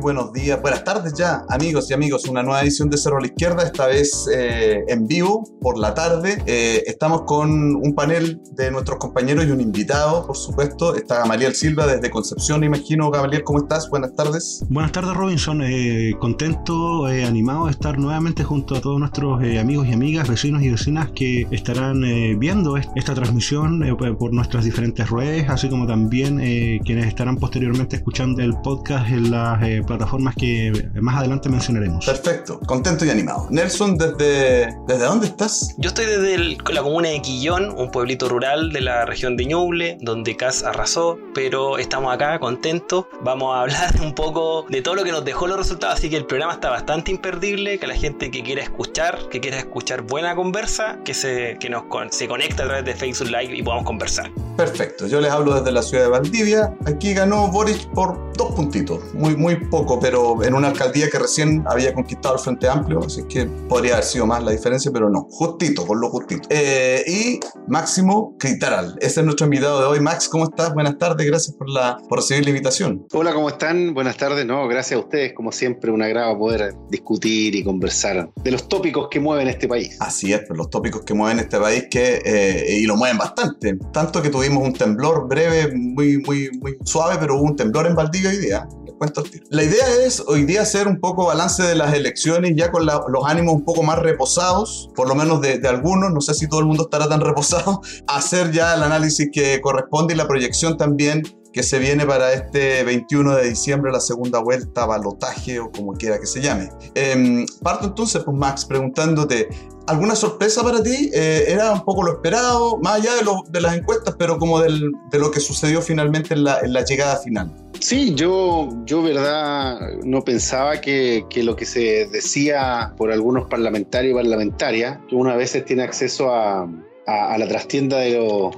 Buenos días, buenas tardes ya, amigos y amigos. Una nueva edición de Cerro a la Izquierda, esta vez eh, en vivo por la tarde. Eh, estamos con un panel de nuestros compañeros y un invitado, por supuesto. Está Gamaliel Silva desde Concepción, imagino. Gamaliel, ¿cómo estás? Buenas tardes. Buenas tardes, Robinson. Eh, contento, animado de estar nuevamente junto a todos nuestros amigos y amigas, vecinos y vecinas que estarán viendo est- esta transmisión por nuestras diferentes redes, así como también quienes estarán posteriormente escuchando el podcast en las plataformas que más adelante mencionaremos. Perfecto, contento y animado. Nelson, ¿desde, ¿desde dónde estás? Yo estoy desde el- la comuna de Quillón, un pueblito rural de la región de Ñuble, donde Cas arrasó, pero estamos acá contentos. Vamos a hablar un poco de todo lo que nos dejó los resultados, así que el programa está bastante imperdible, que la gente que quiera escuchar, que quiera escuchar buena conversa, que se, que nos se conecta a través de Facebook Live y podamos conversar. Perfecto, yo les hablo desde la ciudad de Valdivia. Aquí ganó Boric por dos puntitos, muy, muy poco, pero en una alcaldía que recién había conquistado el Frente Amplio, así que podría haber sido más la diferencia, pero no, justito, con lo justito. Eh, y Máximo Critaral, ese es nuestro invitado de hoy. Max, ¿cómo estás? Buenas tardes, gracias por, la, por recibir la invitación. Hola, ¿cómo están? Buenas tardes. No, gracias a ustedes. Como siempre, un agrado poder discutir y conversar de los tópicos que mueven este país. Así es, pues, los tópicos que mueven este país que, eh, y lo mueven bastante. Tanto que tuvimos un temblor breve, muy, muy, muy suave, pero hubo un temblor en Valdivia hoy día. Cuento al tiro. La idea es hoy día hacer un poco balance de las elecciones, ya con la- los ánimos un poco más reposados, por lo menos de, de algunos, no sé si todo el mundo estará tan reposado, hacer ya el análisis que corresponde y la proyección también que se viene para este 21 de diciembre, la segunda vuelta, balotaje o como quiera que se llame. Em, parto entonces, pues Max, preguntándote, ¿alguna sorpresa para ti? Eh, ¿Era un poco lo esperado, más allá de, lo- de las encuestas, pero como del- de lo que sucedió finalmente en la, en la llegada final? Sí, yo, yo verdad, no pensaba que, que lo que se decía por algunos parlamentarios y parlamentarias, que una vez tiene acceso a, a- a la trastienda de, lo-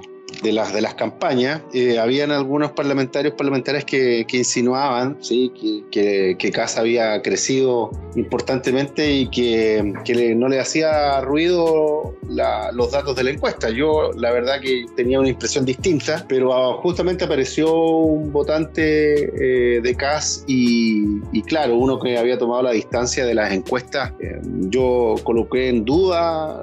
de, las, de las campañas, eh, habían algunos parlamentarios parlamentarias que, que insinuaban que, que, que Casa había crecido importantemente y que, le- no le hacía ruido los datos de la encuesta. Yo la verdad que tenía una impresión distinta, pero ah, justamente apareció un votante eh, de CAS y, y claro, uno que había tomado la distancia de las encuestas, eh, yo coloqué en duda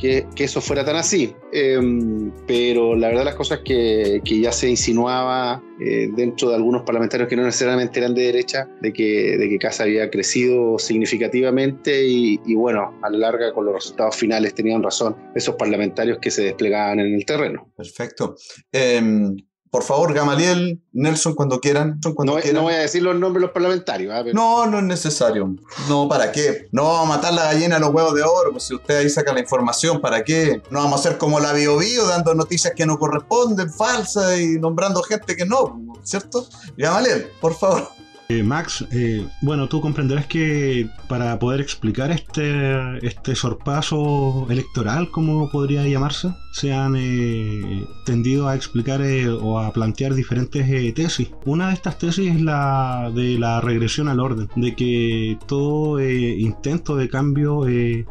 que, eso fuera tan así. Em, pero la verdad las cosas que, que ya se insinuaba eh, dentro de algunos parlamentarios que no necesariamente eran de derecha, de que, de que Casa había crecido significativamente y, y bueno, a la larga con los resultados finales tenían razón esos parlamentarios que se desplegaban en el terreno. Perfecto. Em, por favor, Gamaliel, Nelson, cuando quieran. Cuando No, quieran. no voy a decir los nombres de los parlamentarios, pero- No, no es necesario. No, ¿para qué? No vamos a matar la gallina a los huevos de oro, pues si usted ahí saca la información, ¿para qué? No vamos a hacer como la Bio Bio, dando noticias que no corresponden, falsas y nombrando gente que no, ¿cierto? Gamaliel, por favor. Eh, Max, eh, bueno, tú comprenderás que para poder explicar este, este sorpaso electoral, como podría llamarse, se han eh, tendido a explicar o a plantear diferentes tesis. Una de estas tesis es la de la regresión al orden, de que todo intento de cambio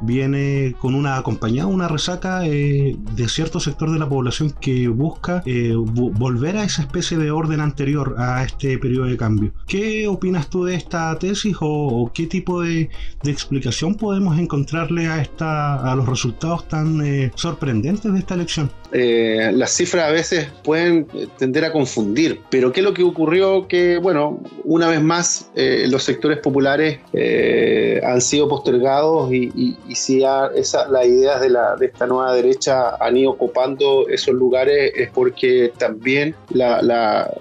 viene con una acompañada, una resaca de cierto sector de la población que busca vo- volver a esa especie de orden anterior a este periodo de cambio. ¿Qué opinas tú de esta tesis o, qué tipo de, explicación podemos encontrarle a, esta, a los resultados tan eh, sorprendentes de esta elección? eh, las cifras a veces pueden eh, tender a confundir. Pero ¿qué es lo que ocurrió? Que, bueno, una vez más, los sectores populares han sido postergados y, si ya esa, las ideas de, la, de esta nueva derecha han ido ocupando esos lugares es porque también la, la,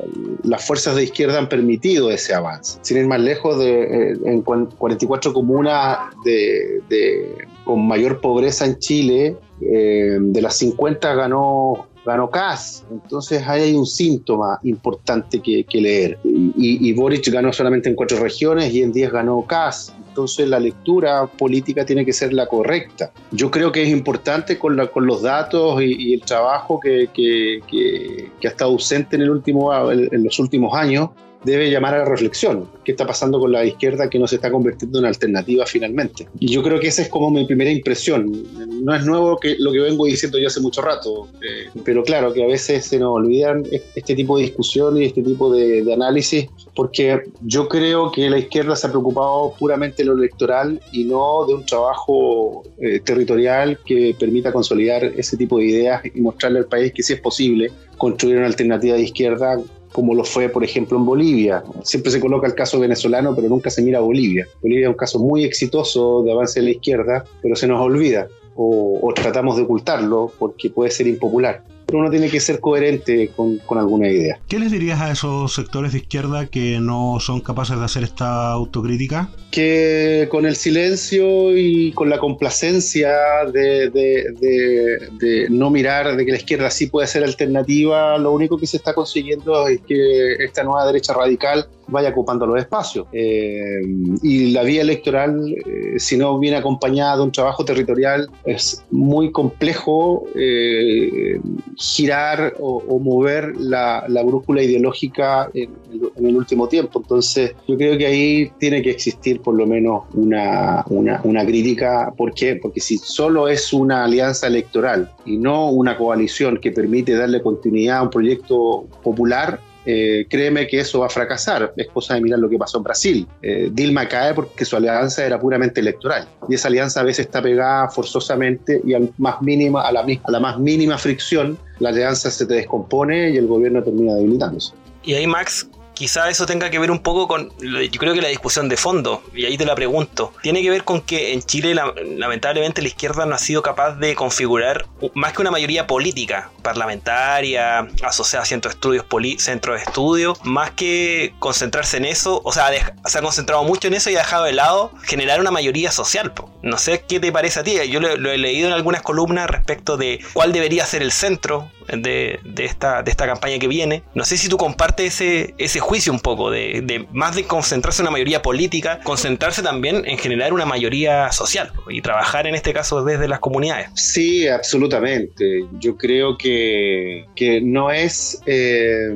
las fuerzas de izquierda han permitido ese avance. Sin ir más lejos, de, eh, en cuan- 44 comunas de, de con mayor pobreza en Chile, eh, de las 50 ganó ganó Kass. Entonces ahí hay un síntoma importante que, leer. Y, Boric ganó solamente en cuatro regiones y en 10 ganó Kass. Entonces la lectura política tiene que ser la correcta. Yo creo que es importante con, con los datos y, el trabajo que, que, ha estado ausente en, el último, en los últimos años debe llamar a la reflexión. ¿Qué está pasando con la izquierda que no se está convirtiendo en alternativa finalmente? Y yo creo que esa es como mi primera impresión. No es nuevo que lo que vengo diciendo yo hace mucho rato, eh, pero claro que a veces se nos olvidan este tipo de discusión y este tipo de, análisis, porque yo creo que la izquierda se ha preocupado puramente de lo electoral y no de un trabajo eh, territorial que permita consolidar ese tipo de ideas y mostrarle al país que sí es posible construir una alternativa de izquierda como lo fue, por ejemplo, en Bolivia. Siempre se coloca el caso venezolano, pero nunca se mira a Bolivia. Bolivia es un caso muy exitoso de avance de la izquierda, pero se nos olvida o, tratamos de ocultarlo porque puede ser impopular uno tiene que ser coherente con, alguna idea. ¿Qué les dirías a esos sectores de izquierda que no son capaces de hacer esta autocrítica? Que con el silencio y con la complacencia de, de, no mirar de que la izquierda sí puede ser alternativa, lo único que se está consiguiendo es que esta nueva derecha radical vaya ocupando los espacios. Eh, y la vía electoral, eh, si no viene acompañada de un trabajo territorial, es muy complejo eh, girar o, mover la, brújula ideológica en, el último tiempo. Entonces, yo creo que ahí tiene que existir por lo menos una, una, una crítica. ¿Por qué? Porque si solo es una alianza electoral y no una coalición que permite darle continuidad a un proyecto popular, eh, créeme que eso va a fracasar. Es cosa de mirar lo que pasó en Brasil. Eh, Dilma cae porque su alianza era puramente electoral. Y esa alianza a veces está pegada forzosamente y más mínima, a, la, a la más mínima fricción, la alianza se te descompone y el gobierno termina debilitándose. Y ahí, Max, quizá eso tenga que ver un poco con, yo creo que la discusión de fondo, y ahí te la pregunto, tiene que ver con que en Chile lamentablemente la izquierda no ha sido capaz de configurar más que una mayoría política, parlamentaria, asociada a centros de estudios, centros de estudios, más que concentrarse en eso, o sea, se ha concentrado mucho en eso y ha dejado de lado generar una mayoría social. No sé qué te parece a ti, yo lo he leído en algunas columnas respecto de cuál debería ser el centro de, esta, de esta campaña que viene. No sé si tú compartes ese, ese juicio un poco, de, más de concentrarse en una mayoría política, concentrarse también en generar una mayoría social y trabajar en este caso desde las comunidades. Sí, absolutamente. Yo creo que, que no es eh,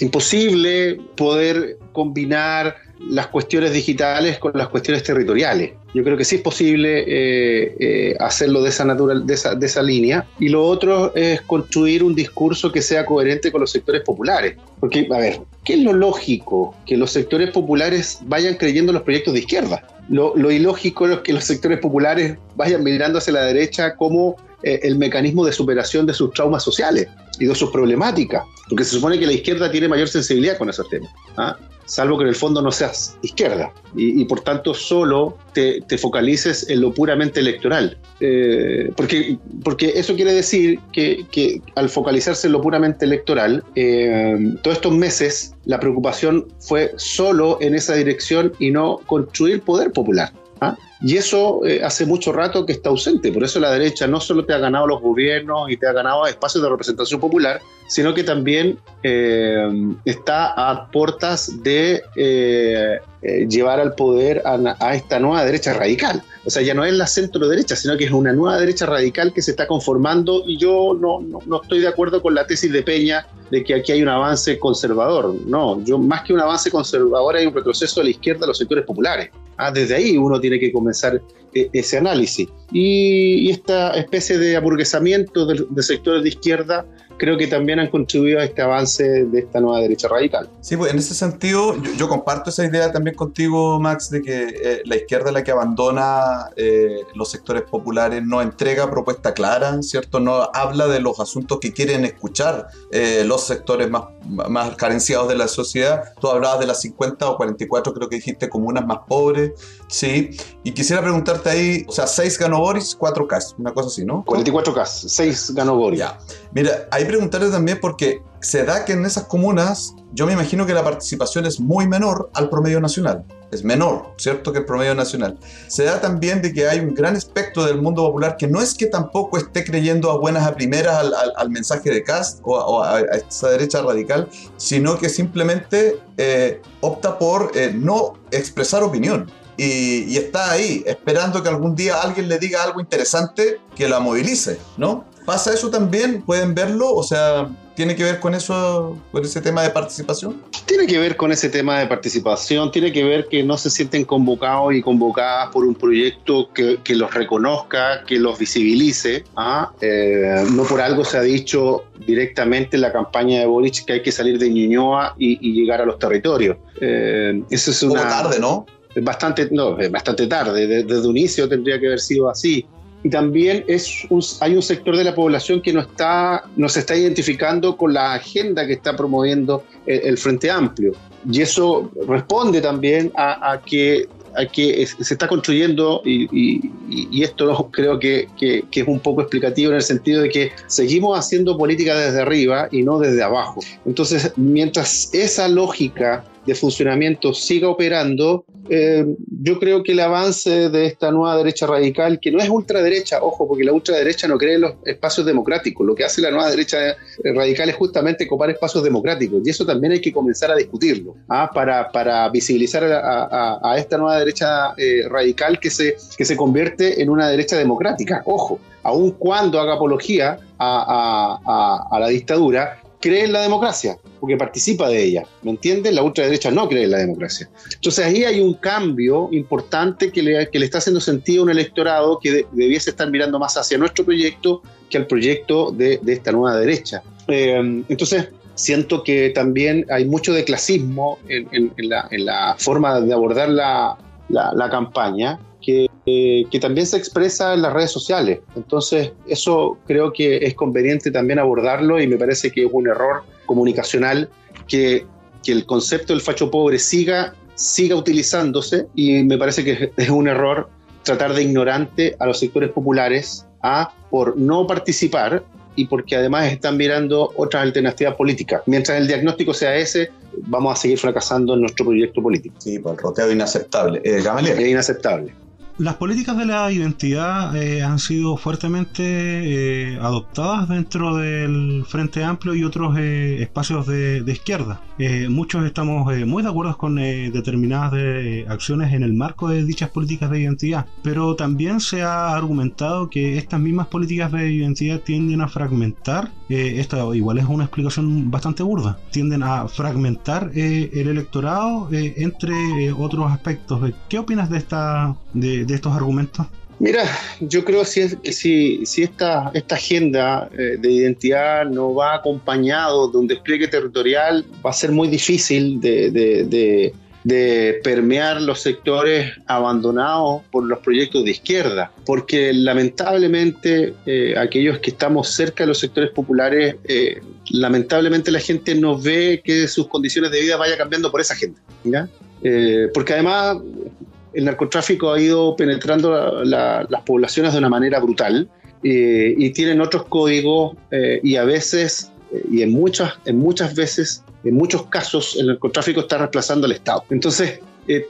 imposible poder combinar las cuestiones digitales con las cuestiones territoriales. Yo creo que sí es posible eh, eh, hacerlo de esa, natural, de, esa, de esa línea. Y lo otro es construir un discurso que sea coherente con los sectores populares. Porque, a ver, ¿qué es lo lógico? Que los sectores populares vayan creyendo en los proyectos de izquierda. Lo, lo ilógico es que los sectores populares vayan mirando hacia la derecha como eh, el mecanismo de superación de sus traumas sociales y de sus problemáticas. Porque se supone que la izquierda tiene mayor sensibilidad con esos temas. ¿ah? Salvo que en el fondo no seas izquierda y, por tanto solo te, focalices en lo puramente electoral. Eh, porque, porque eso quiere decir que, al focalizarse en lo puramente electoral, eh, todos estos meses la preocupación fue solo en esa dirección y no construir poder popular. ¿ah? Y eso eh, hace mucho rato que está ausente. Por eso la derecha no solo te ha ganado los gobiernos y te ha ganado espacios de representación popular, sino que también eh, está a puertas de eh, llevar al poder a, esta nueva derecha radical. O sea, ya no es la centro derecha, sino que es una nueva derecha radical que se está conformando y yo no, no, estoy de acuerdo con la tesis de Peña de que aquí hay un avance conservador. No, yo más que un avance conservador hay un retroceso a la izquierda a los sectores populares. Ah, desde ahí uno tiene que comenzar eh, ese análisis. Y, esta especie de aburguesamiento de, de sectores de izquierda creo que también han contribuido a este avance de esta nueva derecha radical. Sí, pues en ese sentido yo, comparto esa idea también contigo, Max, de que eh, la izquierda es la que abandona eh, los sectores populares, no entrega propuesta clara, ¿cierto? No habla de los asuntos que quieren escuchar los sectores más, más carenciados de la sociedad. Tú hablabas de las 50 o 44, creo que dijiste, comunas más pobres, ¿sí? Y quisiera preguntarte ahí, o sea, 6 ganó Boris, 4 K, una cosa así, ¿no? 44 K, 6 ganó Boris. Ya. Mira, hay preguntarle también porque se da que en esas comunas yo me imagino que la participación es muy menor al promedio nacional. Es menor, ¿cierto? Que el promedio nacional. Se da también de que hay un gran espectro del mundo popular que no es que tampoco esté creyendo a buenas a primeras al, mensaje de Cast o, a, esa derecha radical, sino que simplemente eh, opta por eh, no expresar opinión. Y, y, está ahí, esperando que algún día alguien le diga algo interesante que la movilice, ¿no? ¿Pasa eso también? ¿Pueden verlo? O sea, ¿Tiene que ver con eso, con ese tema de participación? Tiene que ver con ese tema de participación, tiene que ver que no se sienten convocados y convocadas por un proyecto que, los reconozca, que los visibilice. ¿ah? Eh, no por algo se ha dicho directamente en la campaña de Boric que hay que salir de Ñuñoa y, llegar a los territorios. Eh, eso es una... tarde, ¿no? Bastante, no, bastante tarde. Desde, desde un inicio tendría que haber sido así y también es hay un sector de la población que no, está, no se está identificando con la agenda que está promoviendo el, Frente Amplio. Y eso responde también a, que que se está construyendo, y, esto creo que, que, es un poco explicativo en el sentido de que seguimos haciendo política desde arriba y no desde abajo. Entonces, mientras esa lógica de funcionamiento siga operando, eh, yo creo que el avance de esta nueva derecha radical, que no es ultraderecha, ojo, porque la ultraderecha no cree en los espacios democráticos, lo que hace la nueva derecha eh, radical es justamente copar espacios democráticos, y eso también hay que comenzar a discutirlo, ¿ah? para, para, visibilizar a, esta nueva derecha eh, radical que se, que se convierte en una derecha democrática, ojo, aun cuando haga apología a, a la dictadura, cree en la democracia, porque participa de ella. ¿Me entiendes? La ultraderecha no cree en la democracia. Entonces ahí hay un cambio importante que le, que le está haciendo sentido a un electorado que debiese estar mirando más hacia nuestro proyecto que al proyecto de, de esta nueva derecha. Eh, entonces, siento que también hay mucho de clasismo en, en, la, en la, forma de abordar la, la campaña que, que, también se expresa en las redes sociales. Entonces, eso creo que es conveniente también abordarlo y me parece que es un error comunicacional que, que el concepto del facho pobre siga, siga utilizándose y me parece que es un error tratar de ignorante a los sectores populares a por no participar y porque además están mirando otras alternativas políticas. Mientras el diagnóstico sea ese, vamos a seguir fracasando en nuestro proyecto político. Sí, por el roteo inaceptable. Eh, Es inaceptable. Las políticas de la identidad eh, han sido fuertemente eh, adoptadas dentro del Frente Amplio y otros eh, espacios de, izquierda. muchos estamos muy de acuerdo con determinadas acciones en el marco de dichas políticas de identidad, pero también se ha argumentado que estas mismas políticas de identidad tienden a fragmentar, esto igual es una explicación bastante burda, tienden a fragmentar el electorado entre otros aspectos. ¿Qué opinas de esta... De, de, estos argumentos? Mira, yo creo si, si, esta, agenda eh, de identidad no va acompañado de un despliegue territorial, va a ser muy difícil de, permear los sectores abandonados por los proyectos de izquierda, porque lamentablemente eh, aquellos que estamos cerca de los sectores populares, eh, lamentablemente la gente no ve que sus condiciones de vida vaya cambiando por esa agenda. porque además el narcotráfico ha ido penetrando las poblaciones de una manera brutal eh, y tienen otros códigos eh, y a veces, eh, y en muchas, en muchas veces, en muchos casos, el narcotráfico está reemplazando al Estado. Entonces,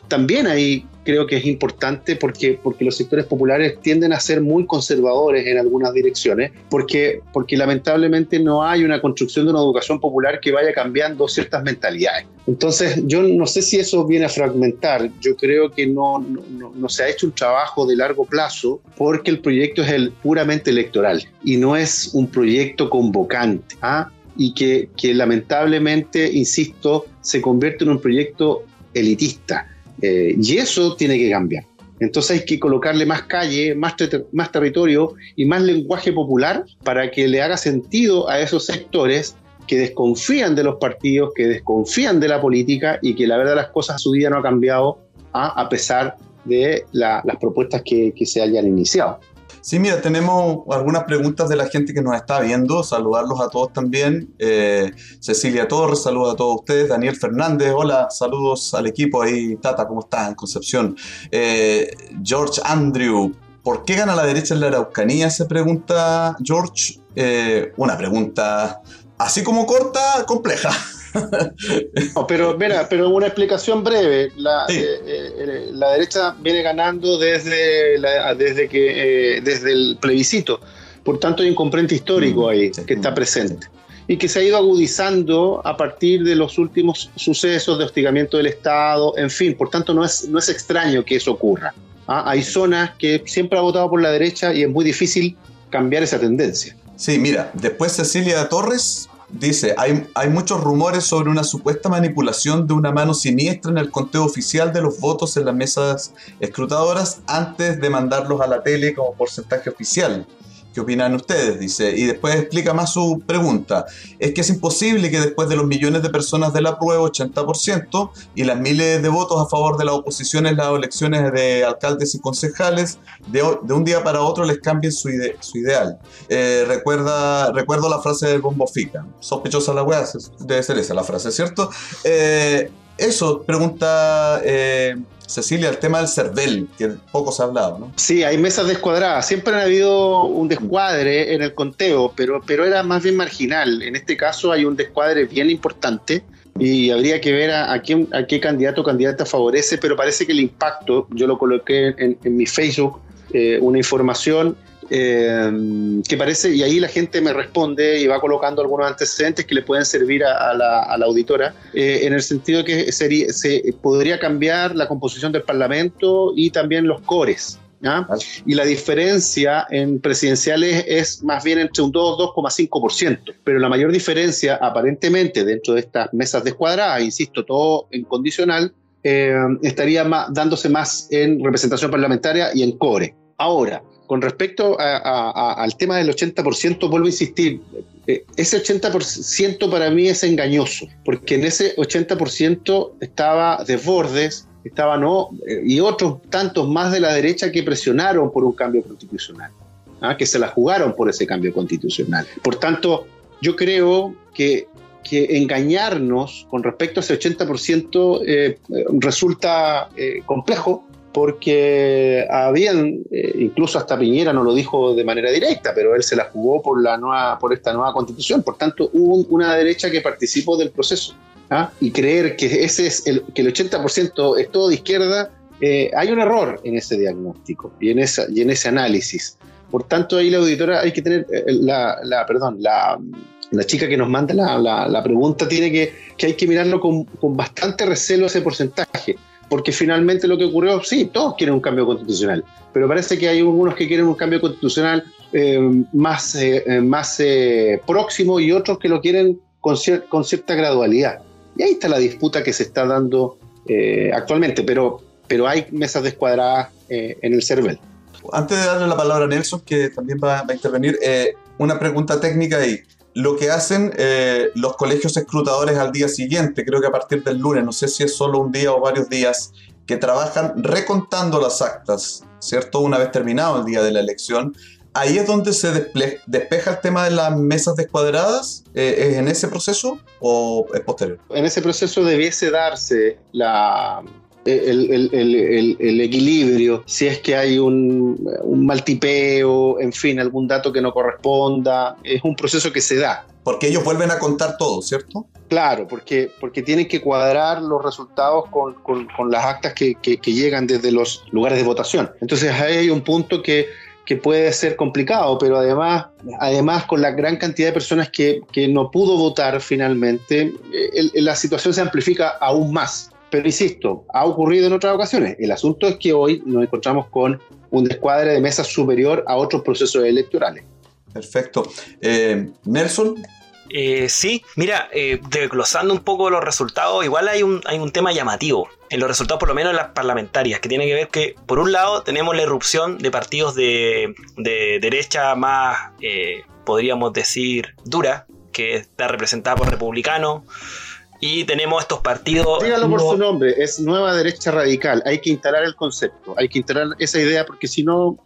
también hay creo que es importante porque, porque los sectores populares tienden a ser muy conservadores en algunas direcciones, porque, porque lamentablemente no hay una construcción de una educación popular que vaya cambiando ciertas mentalidades. Entonces, yo no sé si eso viene a fragmentar, yo creo que no, no, no se ha hecho un trabajo de largo plazo porque el proyecto es el puramente electoral y no es un proyecto convocante. ¿ah? y que, que lamentablemente, insisto, se convierte en un proyecto elitista eh, y eso tiene que cambiar. Entonces hay que colocarle más calle, más, más territorio y más lenguaje popular para que le haga sentido a esos sectores que desconfían de los partidos, que desconfían de la política y que la verdad las cosas su vida no ha cambiado a, pesar de las propuestas que se hayan iniciado. Sí, mira, tenemos algunas preguntas de la gente que nos está viendo. Saludarlos a todos también. Eh, Cecilia Torres, saludos a todos ustedes. Daniel Fernández, hola, saludos al equipo ahí. Tata, ¿cómo estás en Concepción? Eh, George Andrew, ¿por qué gana la derecha en la Araucanía? Se pregunta George. Eh, una pregunta así como corta, compleja. no, pero mira, pero una explicación breve. La, eh, eh, la derecha viene ganando desde, desde, que, desde el plebiscito. Por tanto, hay un componente histórico mm, ahí que está presente y que se ha ido agudizando a partir de los últimos sucesos de hostigamiento del Estado, en fin, por tanto no es, no es extraño que eso ocurra. ¿ah? Hay zonas que siempre ha votado por la derecha y es muy difícil cambiar esa tendencia. Sí, mira, después Cecilia Torres dice, hay, hay muchos rumores sobre una supuesta manipulación de una mano siniestra en el conteo oficial de los votos en las mesas escrutadoras antes de mandarlos a la tele como porcentaje oficial. ¿Qué opinan ustedes? Dice, y después explica más su pregunta. Es que es imposible que después de los millones de personas de la prueba, 80%, y las miles de votos a favor de la oposición en las elecciones de alcaldes y concejales, de, un día para otro les cambien su, ideal. Eh, recuerda, recuerdo la frase del Bombo Fica. Sospechosa la weá, debe ser esa la frase, ¿cierto? Eh, eso, pregunta eh, Cecilia, el tema del CERVEL, que poco se ha hablado, ¿no? Sí, hay mesas descuadradas. Siempre ha habido un descuadre en el conteo, pero, pero era más bien marginal. En este caso hay un descuadre bien importante y habría que ver a, quién, a qué candidato o candidata favorece, pero parece que el impacto, yo lo coloqué en, mi Facebook, eh, una información eh, que parece, y ahí la gente me responde y va colocando algunos antecedentes que le pueden servir a, la, auditora, eh, en el sentido que sería, se podría cambiar la composición del Parlamento y también los cores. Y la diferencia en presidenciales es más bien entre un 2 2,5%. Pero la mayor diferencia, aparentemente, dentro de estas mesas descuadradas, insisto, todo en condicional, eh, estaría dándose más en representación parlamentaria y en core. Ahora, con respecto al tema del 80%, vuelvo a insistir, eh, ese 80% para mí es engañoso, porque en ese 80% estaba Desbordes, estaba no, eh, y otros tantos más de la derecha que presionaron por un cambio constitucional, ¿ah? que se la jugaron por ese cambio constitucional. Por tanto, yo creo que, engañarnos con respecto a ese 80% eh, resulta complejo porque habían, eh, incluso hasta Piñera no lo dijo de manera directa, pero él se la jugó por, la nueva, por esta nueva constitución. Por tanto, hubo una derecha que participó del proceso. ¿ah? Y creer que, ese es el, que el 80% es todo de izquierda, eh, hay un error en ese diagnóstico y en, esa, y en ese análisis. Por tanto, ahí la auditora hay que tener, eh, la, la perdón, la, la chica que nos manda la, la, pregunta tiene que, que hay que mirarlo con, con bastante recelo ese porcentaje porque finalmente lo que ocurrió, sí, todos quieren un cambio constitucional, pero parece que hay algunos que quieren un cambio constitucional eh, más, eh, eh, más próximo y otros que lo quieren con, cierta gradualidad. Y ahí está la disputa que se está dando actualmente, pero, pero hay mesas descuadradas en el CERVEL. Antes de darle la palabra a Nelson, que también va a intervenir, una pregunta técnica ahí lo que hacen eh, los colegios escrutadores al día siguiente, creo que a partir del lunes, no sé si es solo un día o varios días, que trabajan recontando las actas, ¿cierto? Una vez terminado el día de la elección. Ahí es donde se despeja el tema de las mesas descuadradas. Eh, ¿Es en ese proceso o es posterior? En ese proceso debiese darse la, el, equilibrio, si es que hay un, un maltipeo, en fin, algún dato que no corresponda, es un proceso que se da. Porque ellos vuelven a contar todo, ¿cierto? Claro, porque, porque tienen que cuadrar los resultados con, con, las actas que, que, llegan desde los lugares de votación. Entonces ahí hay un punto que, que puede ser complicado, pero además, además con la gran cantidad de personas que, que no pudo votar finalmente, eh, la situación se amplifica aún más. Pero insisto, ha ocurrido en otras ocasiones. El asunto es que hoy nos encontramos con un descuadre de mesa superior a otros procesos electorales. Perfecto. Eh, Nelson. Eh, sí, mira, eh, desglosando un poco los resultados, igual hay un, hay un tema llamativo en los resultados, por lo menos en las parlamentarias, que tiene que ver que, por un lado, tenemos la irrupción de partidos de, de derecha más, eh, podríamos decir, dura, que está representada por republicanos y tenemos estos partidos. Dígalo por su nombre, es Nueva Derecha Radical. Hay que instalar el concepto, hay que instalar esa idea porque si no,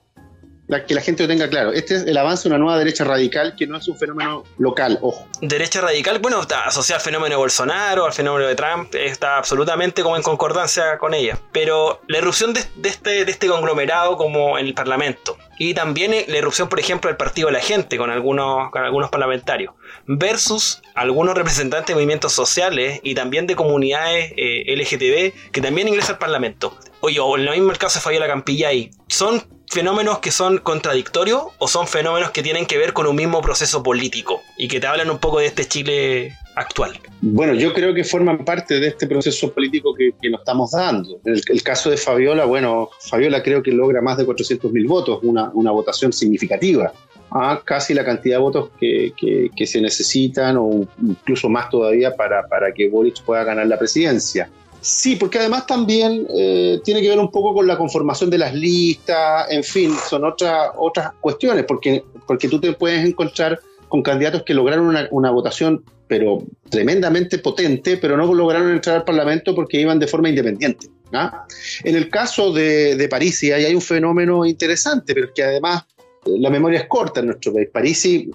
que la gente lo tenga claro. Este es el avance de una nueva derecha radical que no es un fenómeno local, ojo. Derecha radical, bueno, está asociada al fenómeno de Bolsonaro, al fenómeno de Trump, está absolutamente como en concordancia con ella. Pero la erupción de, este, de este conglomerado como en el Parlamento, y también la erupción, por ejemplo, del Partido de la Gente con algunos, con algunos parlamentarios, versus algunos representantes de movimientos sociales y también de comunidades eh, LGTB que también ingresan al Parlamento. Oye, o en lo mismo el caso de Fabiola Campillay, ¿son fenómenos que son contradictorios o son fenómenos que tienen que ver con un mismo proceso político y que te hablan un poco de este Chile actual? Bueno, yo creo que forman parte de este proceso político que, nos estamos dando. En el, caso de Fabiola, bueno, Fabiola creo que logra más de 400.000 votos, una, una votación significativa a casi la cantidad de votos que, que, se necesitan o incluso más todavía para, para que Boric pueda ganar la presidencia. Sí, porque además también eh, tiene que ver un poco con la conformación de las listas, en fin, son otras otras cuestiones, porque, porque tú te puedes encontrar con candidatos que lograron una, votación, pero tremendamente potente, pero no lograron entrar al Parlamento porque iban de forma independiente. ¿ah? En el caso de, de París, ahí hay un fenómeno interesante, pero que además la memoria es corta en nuestro país. Parisi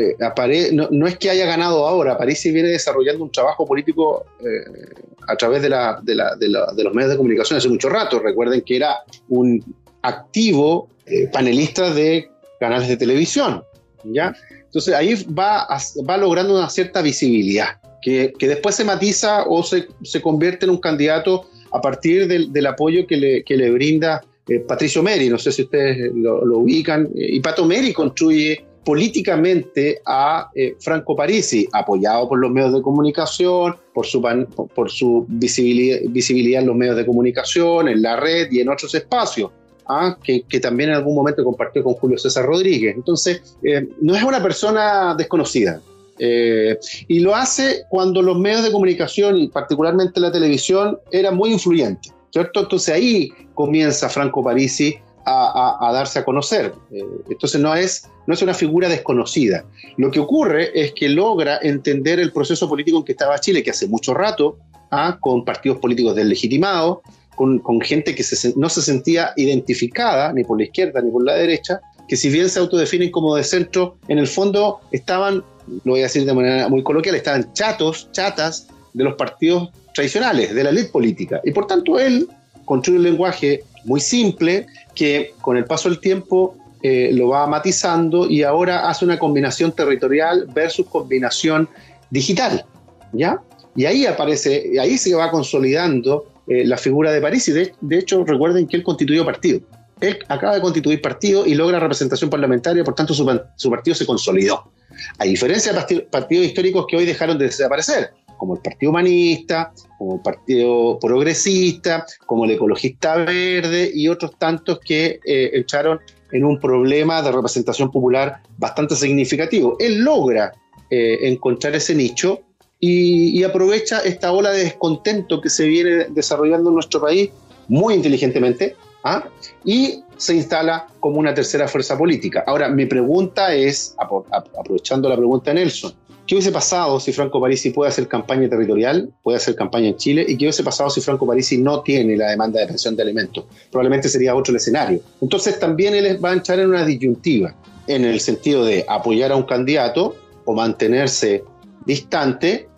eh, no, es que haya ganado ahora, Parisi viene desarrollando un trabajo político eh, a través de, los medios de comunicación hace mucho rato. Recuerden que era un activo eh, panelista de canales de televisión. ¿ya? Entonces ahí va, va logrando una cierta visibilidad, que, después se matiza o se, convierte en un candidato a partir del, apoyo que le, que le brinda eh, Patricio Meri, no sé si ustedes lo, ubican, eh, y Pato Meri construye políticamente a eh, Franco Parisi, apoyado por los medios de comunicación, por su, visibilidad, en los medios de comunicación, en la red y en otros espacios. ¿ah? Que, también en algún momento compartió con Julio César Rodríguez. Entonces, no es una persona desconocida. y lo hace cuando los medios de comunicación, y particularmente la televisión, eran muy influyentes. Entonces ahí comienza Franco Parisi a, darse a conocer. Eh, entonces no es, no es una figura desconocida. Lo que ocurre es que logra entender el proceso político en que estaba Chile, que hace mucho rato, ¿ah? con partidos políticos deslegitimados, con, con gente que no se sentía identificada ni por la izquierda ni por la derecha, que si bien se autodefinen como de centro, en el fondo estaban, lo voy a decir de manera muy coloquial, estaban chatos, chatas de los partidos tradicionales, de la ley política. Y por tanto él construye un lenguaje muy simple que con el paso del tiempo eh, lo va matizando y ahora hace una combinación territorial versus combinación digital. ¿ya? Y ahí aparece, ahí se va consolidando eh, la figura de París y de, hecho recuerden que él constituyó partido. Él acaba de constituir partido y logra representación parlamentaria, por tanto su, su partido se consolidó. A diferencia de partidos históricos que hoy dejaron de desaparecer, como el Partido Humanista, como el Partido Progresista, como el Ecologista Verde y otros tantos que eh, echaron en un problema de representación popular bastante significativo. Él logra eh, encontrar ese nicho y, aprovecha esta ola de descontento que se viene desarrollando en nuestro país muy inteligentemente ¿ah? y se instala como una tercera fuerza política. Ahora, mi pregunta es, aprovechando la pregunta de Nelson, ¿Qué hubiese pasado si Franco Parisi puede hacer campaña territorial, puede hacer campaña en Chile? ¿Y qué hubiese pasado si Franco Parisi no tiene la demanda de pensión de alimentos? Probablemente sería otro el escenario. Entonces también él va a entrar en una disyuntiva, en el sentido de apoyar a un candidato o mantenerse distante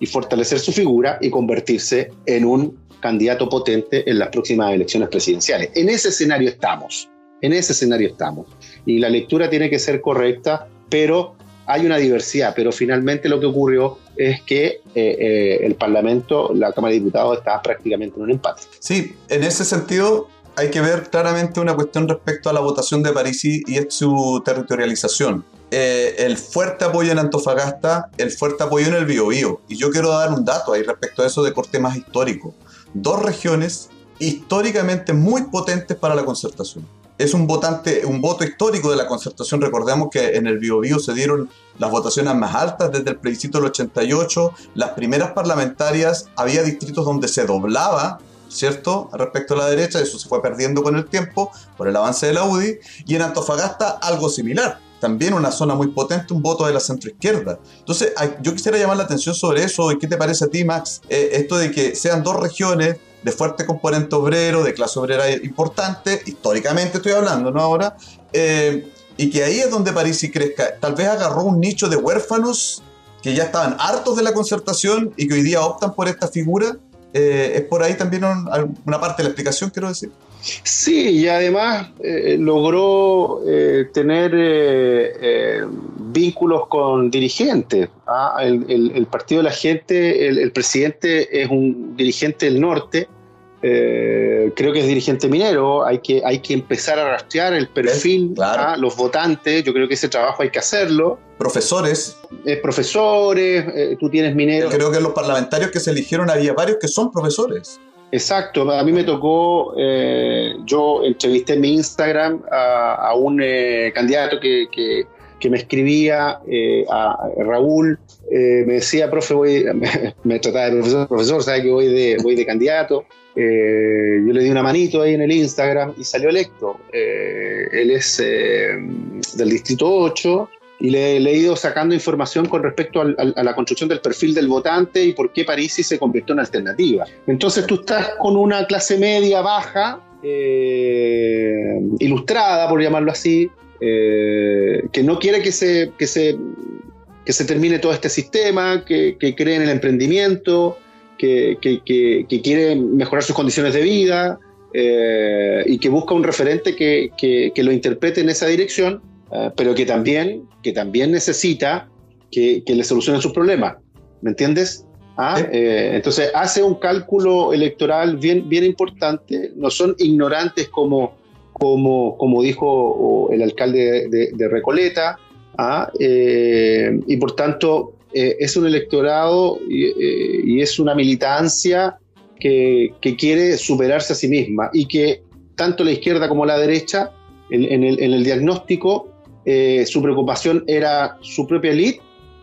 y fortalecer su figura y convertirse en un candidato potente en las próximas elecciones presidenciales. En ese escenario estamos, en ese escenario estamos. Y la lectura tiene que ser correcta, pero hay una diversidad, pero finalmente lo que ocurrió es que eh, eh, el Parlamento, la Cámara de Diputados, estaba prácticamente en un empate. Sí, en ese sentido hay que ver claramente una cuestión respecto a la votación de Parisi y es su territorialización. Eh, el fuerte apoyo en Antofagasta, el fuerte apoyo en el Biobío. Y yo quiero dar un dato ahí respecto a eso de corte más histórico. Dos regiones históricamente muy potentes para la concertación es un votante, un voto histórico de la concertación. Recordemos que en el Biobío se dieron las votaciones más altas desde el plebiscito del 88. Las primeras parlamentarias había distritos donde se doblaba, ¿cierto? Respecto a la derecha, eso se fue perdiendo con el tiempo por el avance de la UDI. Y en Antofagasta algo similar. También una zona muy potente, un voto de la centroizquierda. Entonces, yo quisiera llamar la atención sobre eso. ¿Y qué te parece a ti, Max? Eh, esto de que sean dos regiones de fuerte componente obrero, de clase obrera importante, históricamente estoy hablando, ¿no? Ahora, eh, y que ahí es donde Parisi crezca. Tal vez agarró un nicho de huérfanos que ya estaban hartos de la concertación y que hoy día optan por esta figura. Eh, es por ahí también una parte de la explicación, quiero decir. Sí, y además eh, logró tener vínculos con dirigentes. ¿ah? El, Partido de la Gente, el, presidente es un dirigente del norte, creo que es dirigente minero, hay que, hay que empezar a rastrear el perfil, ¿ah? los votantes, yo creo que ese trabajo hay que hacerlo. Profesores. profesores, tú tienes mineros. Creo que los parlamentarios que se eligieron había varios que son profesores. Exacto, a mí me tocó, eh, yo entrevisté en mi Instagram a, un eh, candidato que, me escribía, eh, a Raúl, me decía, profe, me, trataba de profesor, profesor, sabe que voy de, voy de candidato. yo le di una manito ahí en el Instagram y salió electo. él es del Distrito 8, y le, he ido sacando información con respecto a la construcción del perfil del votante y por qué Parisi se convirtió en alternativa. Entonces tú estás con una clase media baja, eh, ilustrada, por llamarlo así, eh, que no quiere que, se, que se termine todo este sistema, que, cree en el emprendimiento, que, quiere mejorar sus condiciones de vida eh, y que busca un referente que lo interprete en esa dirección eh, pero que también, que también necesita que, le solucionen sus problemas. ¿Me entiendes? ¿Ah? Eh, entonces hace un cálculo electoral bien, bien importante, no son ignorantes como, como, como dijo el alcalde de, Recoleta, ¿ah? eh, y por tanto es un electorado y, es una militancia que, quiere superarse a sí misma y que tanto la izquierda como la derecha en, el, diagnóstico eh, su preocupación era su propia élite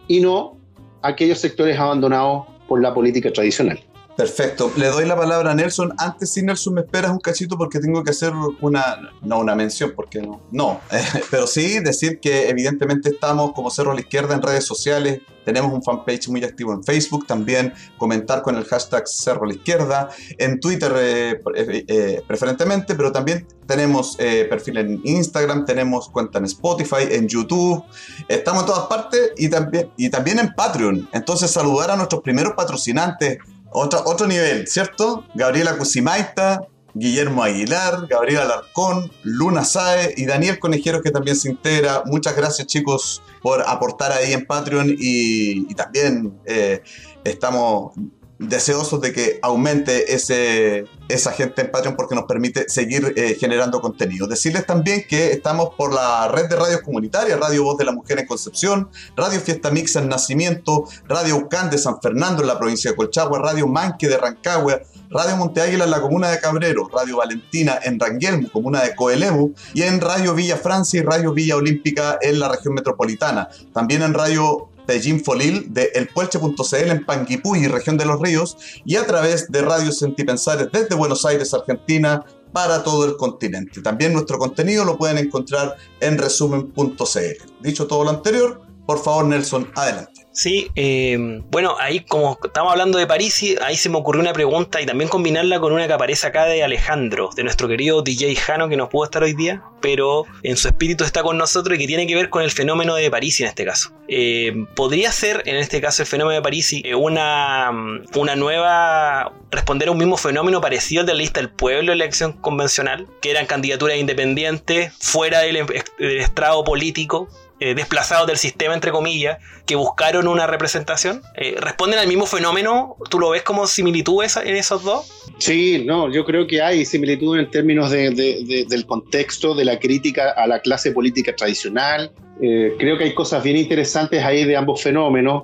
y no aquellos sectores abandonados por la política tradicional. Perfecto. Le doy la palabra a Nelson. Antes, si Nelson me esperas un cachito porque tengo que hacer una, no una mención, porque no, no, pero sí decir que evidentemente estamos como Cerro a la Izquierda en redes sociales, tenemos un fanpage muy activo en Facebook, también comentar con el hashtag Cerro a la Izquierda, en Twitter eh, eh, preferentemente, pero también tenemos eh, perfil en Instagram, tenemos cuenta en Spotify, en YouTube, estamos en todas partes y también, y también en Patreon. Entonces saludar a nuestros primeros patrocinantes, otro, otro nivel, ¿cierto? Gabriela Cusimaita, Guillermo Aguilar, Gabriela Alarcón, Luna Sae y Daniel Conejero que también se integra. Muchas gracias chicos por aportar ahí en Patreon y, también eh, estamos deseosos de que aumente ese, esa gente en Patreon porque nos permite seguir eh, generando contenido. Decirles también que estamos por la red de radios comunitarias, Radio Voz de la Mujer en Concepción, Radio Fiesta Mixa en Nacimiento, Radio Ucán de San Fernando en la provincia de Colchagua, Radio Manque de Rancagua, Radio Monte Águila en la comuna de Cabrero, Radio Valentina en Ranguelmo, comuna de Coelemu, y en Radio Villa Francia y Radio Villa Olímpica en la región metropolitana. También en Radio de Jim Folil de elpuelche.cl en Panguipulli, región de los ríos, y a través de Radio Sentipensares desde Buenos Aires, Argentina, para todo el continente. También nuestro contenido lo pueden encontrar en resumen.cl. Dicho todo lo anterior, por favor, Nelson, adelante. Sí, eh, bueno, ahí como estamos hablando de París, ahí se me ocurrió una pregunta y también combinarla con una que aparece acá de Alejandro, de nuestro querido DJ Jano que no pudo estar hoy día, pero en su espíritu está con nosotros y que tiene que ver con el fenómeno de París en este caso. Eh, podría ser, en este caso, el fenómeno de París eh, una, una nueva, responder a un mismo fenómeno parecido al de la lista del pueblo en la elección convencional, que eran candidaturas independientes, fuera del, del estrado político, eh, desplazados del sistema, entre comillas, que buscaron una representación? Eh, ¿Responden al mismo fenómeno? ¿Tú lo ves como similitud en esos dos? Sí, no, yo creo que hay similitud en términos del contexto, de la crítica a la clase política tradicional. Eh, creo que hay cosas bien interesantes ahí de ambos fenómenos.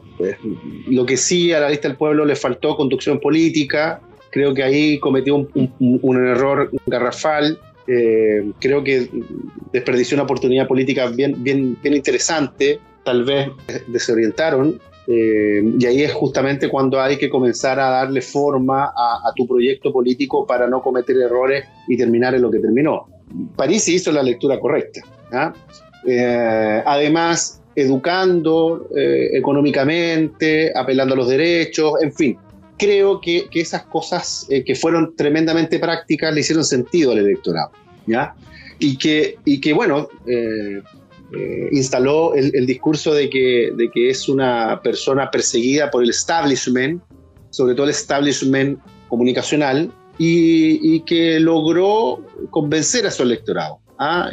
lo que sí a la lista del pueblo le faltó conducción política. Creo que ahí cometió un, un error garrafal eh, creo que desperdició una oportunidad política bien, bien, bien interesante, tal vez desorientaron, eh, y ahí es justamente cuando hay que comenzar a darle forma a, tu proyecto político para no cometer errores y terminar en lo que terminó. París hizo la lectura correcta. ¿ah? Eh, además, educando económicamente, apelando a los derechos, en fin, creo que, esas cosas eh, que fueron tremendamente prácticas le hicieron sentido al electorado, ¿ya? Y que, y que bueno, eh, eh, instaló el, discurso de que, de que es una persona perseguida por el establishment, sobre todo el establishment comunicacional, y, que logró convencer a su electorado. ¿ah?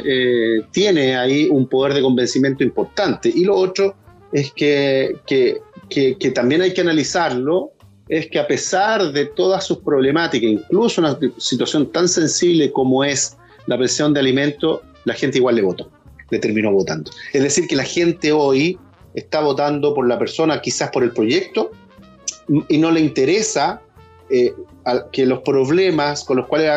tiene ahí un poder de convencimiento importante. Y lo otro es que, que, que, también hay que analizarlo, es que a pesar de todas sus problemáticas, incluso una situación tan sensible como es la presión de alimentos, la gente igual le votó, le terminó votando. Es decir, que la gente hoy está votando por la persona, quizás por el proyecto, y no le interesa eh, que los problemas con los cuales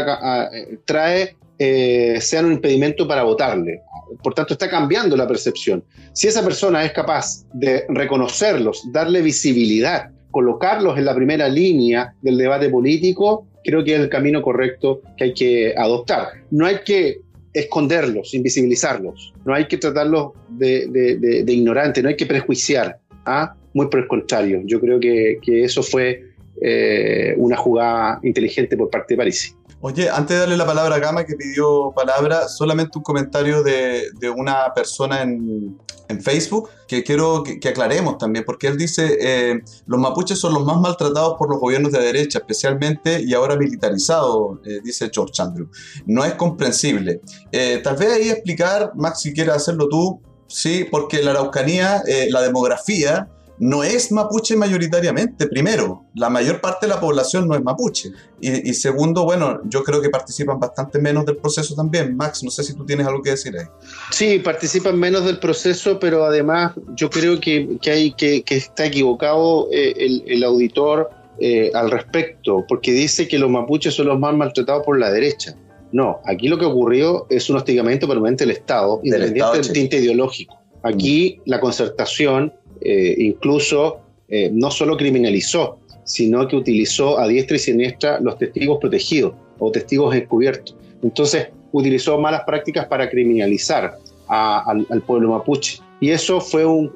trae eh, sean un impedimento para votarle. Por tanto, está cambiando la percepción. Si esa persona es capaz de reconocerlos, darle visibilidad, colocarlos en la primera línea del debate político, creo que es el camino correcto que hay que adoptar. No hay que esconderlos, invisibilizarlos, no hay que tratarlos de, de, ignorantes, no hay que prejuiciar. ¿ah? Muy por el contrario, yo creo que, eso fue eh, una jugada inteligente por parte de París. Oye, antes de darle la palabra a Gama, que pidió palabra, solamente un comentario de, una persona en, Facebook que quiero que, aclaremos también, porque él dice, eh, los mapuches son los más maltratados por los gobiernos de derecha, especialmente y ahora militarizados, eh, dice George Andrew. No es comprensible. Eh, tal vez ahí explicar, Max, si quieres hacerlo tú, sí, porque la Araucanía, la demografía, no es mapuche mayoritariamente, primero, la mayor parte de la población no es mapuche. Y, segundo, bueno, yo creo que participan bastante menos del proceso también. Max, no sé si tú tienes algo que decir ahí. Sí, participan menos del proceso, pero además yo creo que, hay, que, está equivocado eh, el, auditor eh, al respecto, porque dice que los mapuches son los más maltratados por la derecha. No, aquí lo que ocurrió es un hostigamiento permanente del Estado, independiente del tinte ideológico. Aquí la concertación eh, incluso eh, no solo criminalizó, sino que utilizó a diestra y siniestra los testigos protegidos o testigos encubiertos. Entonces, utilizó malas prácticas para criminalizar al, pueblo mapuche. Y eso fue un,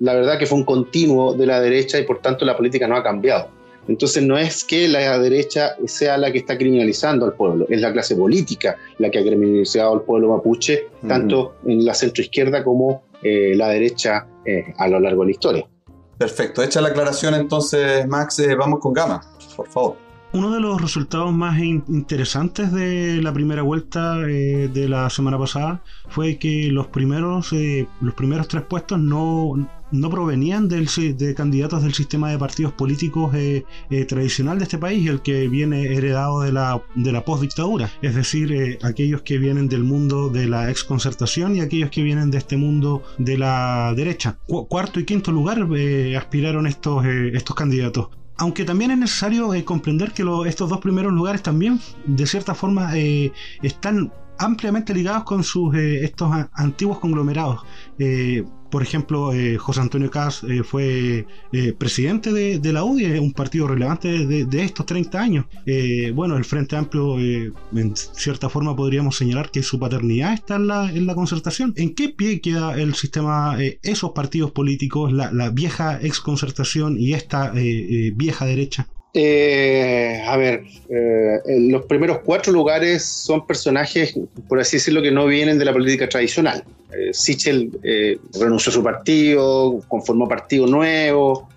la verdad que fue un continuo de la derecha y por tanto la política no ha cambiado. Entonces no es que la derecha sea la que está criminalizando al pueblo, es la clase política la que ha criminalizado al pueblo mapuche, tanto en la centroizquierda como eh, la derecha eh, a lo largo de la historia. Perfecto, hecha la aclaración entonces, Max, eh, vamos con Gama, por favor. Uno de los resultados más interesantes de la primera vuelta eh, de la semana pasada fue que los primeros, eh, los primeros tres puestos no, no provenían del, de candidatos del sistema de partidos políticos eh, tradicional de este país, el que viene heredado de la, de la postdictadura, es decir, aquellos que vienen del mundo de la exconcertación y aquellos que vienen de este mundo de la derecha. cuarto y quinto lugar aspiraron estos, estos candidatos aunque también es necesario eh, comprender que estos dos primeros lugares también, de cierta forma, eh, están ampliamente ligados con sus eh, estos antiguos conglomerados. Eh, por ejemplo, eh, José Antonio Caz fue presidente de, la UDI, un partido relevante de, estos 30 años. bueno, el Frente Amplio, en cierta forma, podríamos señalar que su paternidad está en la, en la concertación. ¿En qué pie queda el sistema, esos partidos políticos, la, la vieja exconcertación y esta vieja derecha? Eh, a ver, eh, los primeros cuatro lugares son personajes, por así decirlo, que no vienen de la política tradicional. Eh, Sichel eh, renunció a su partido, conformó partido nuevo,